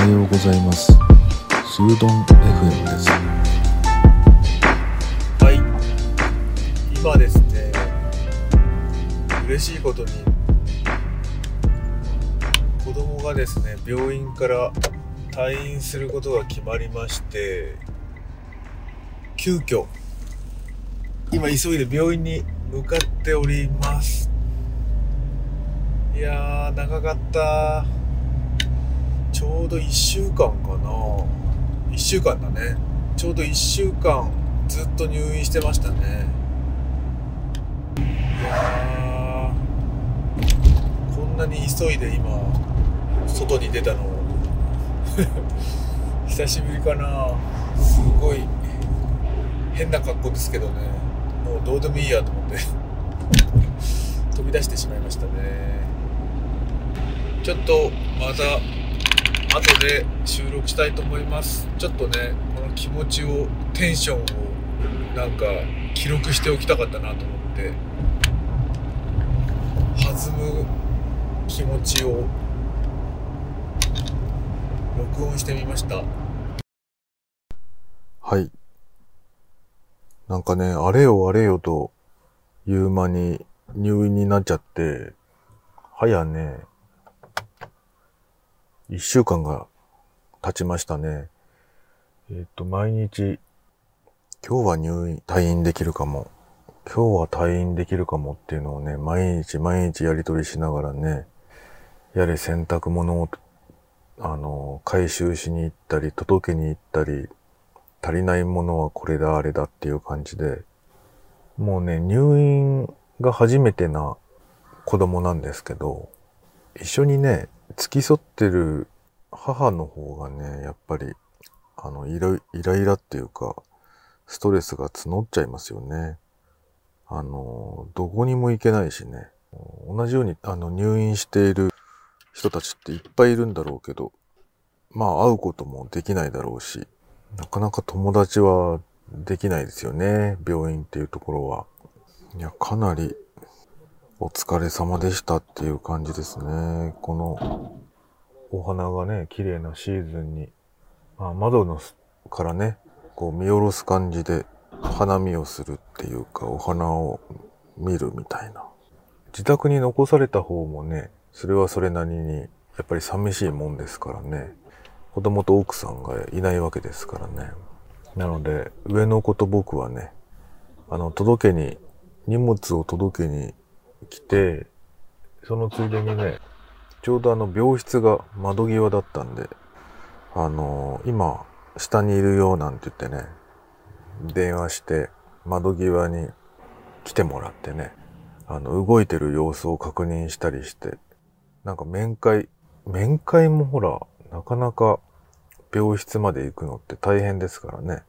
はようございます。スードン FM です。はい。今ですね嬉しいことに子供がですね病院から退院することが決まりまして急遽今急いで病院に向かっております。いやー長かった。ちょうど1週間かな。1週間だね。ちょうど1週間ずっと入院してましたね。いやこんなに急いで今外に出たの。久しぶりかな。すごい変な格好ですけどね。もうどうでもいいやと思って。飛び出してしまいましたね。ちょっとまた後で収録したいと思います。ちょっとねこの気持ちをテンションをなんか記録しておきたかったなと思って弾む気持ちを録音してみました。はい。なんかねあれよあれよという間に入院になっちゃって早ね一週間が経ちましたね。えっ、と毎日今日は入院退院できるかも。今日は退院できるかもっていうのをね毎日毎日やり取りしながらねやれ洗濯物をあの、回収しに行ったり、届けに行ったり、足りないものはこれだ、あれだっていう感じで、もうね、入院が初めてな子供なんですけど、一緒にね、付き添ってる母の方がね、やっぱり、あの、イライライラっていうか、ストレスが募っちゃいますよね。あの、どこにも行けないしね。同じように、あの、入院している人たちっていっぱいいるんだろうけど、まあ会うこともできないだろうし、なかなか友達はできないですよね、病院っていうところは。いや、かなりお疲れ様でしたっていう感じですね。このお花がね、綺麗なシーズンに、まあ、窓のからね、こう見下ろす感じで花見をするっていうか、お花を見るみたいな。自宅に残された方もね、それはそれなりに、やっぱり寂しいもんですからね。子供と奥さんがいないわけですからね。なので、上の子と僕はね、あの、届けに、荷物を届けに来て、そのついでにね、ちょうどあの、病室が窓際だったんで、あの、今、下にいるよなんて言ってね、電話して窓際に来てもらってね、あの、動いてる様子を確認したりして、なんか面会、面会もほら、なかなか病室まで行くのって大変ですからね。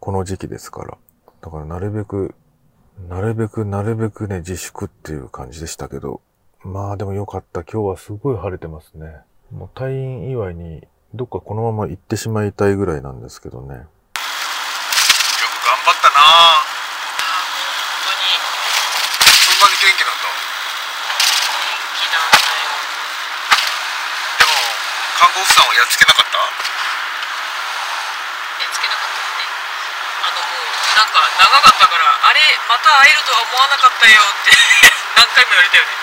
この時期ですから。だからなるべく、なるべくなるべくね、自粛っていう感じでしたけど。まあでもよかった。今日はすごい晴れてますね。もう退院祝いに、どっかこのまま行ってしまいたいぐらいなんですけどね。よく頑張ったな本当にそんなに元気なんだ元気なんだよでも看護婦さんはやっつけなかったやっつけなかったねあのもうなんか長かったからあれまた会えるとは思わなかったよって 何回も言われたよね。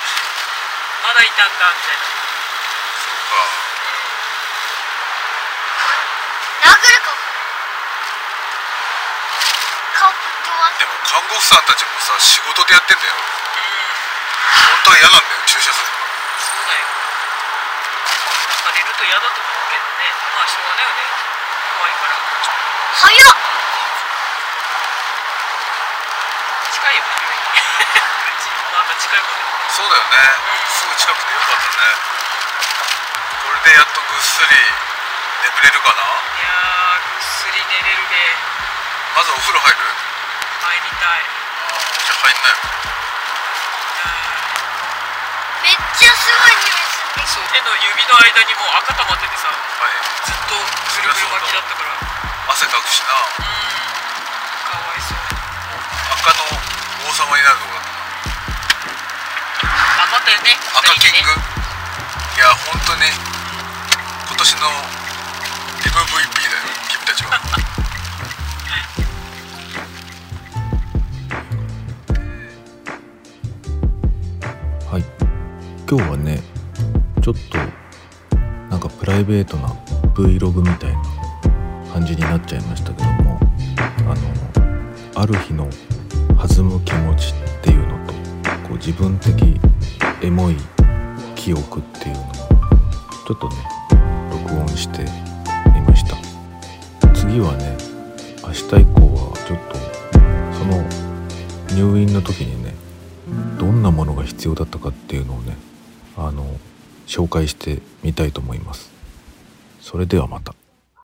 まだいたんだみたいな。そうか。殴るかもでも看護婦さんたちもさ仕事でやってんだよ。うん本当は嫌なんだよ注射するの。そうだよ。泣かれると嫌だと思うけどね。まあしょうがないよね。怖いから。早っ近いよねうちそうだよね。すぐ近くてよかったね。これでやっとぐっすり眠れるかな？いやーぐっすり寝れるね。まずお風呂入る？入りたい。じゃあ入んなよめっちゃすごい匂いする。そう。手の指の間にもう赤溜まっててさはい。ずっとぐるぐる巻きだったから。汗かくしな。うん。かわいそう。赤の王様になるとこだったったよね。赤キング、ねいや本当に今年のだよ君たちは。はい。今日はねちょっとなんかプライベートな Vlog みたいな感じになっちゃいましたけどもあのある日の弾む気持ちっていうのとこう自分的エモい記憶っていうのをちょっとね録音してみました次はね明日以降はちょっとその入院の時にねどんなものが必要だったかっていうのをねあの紹介してみたいと思いますそれではまた。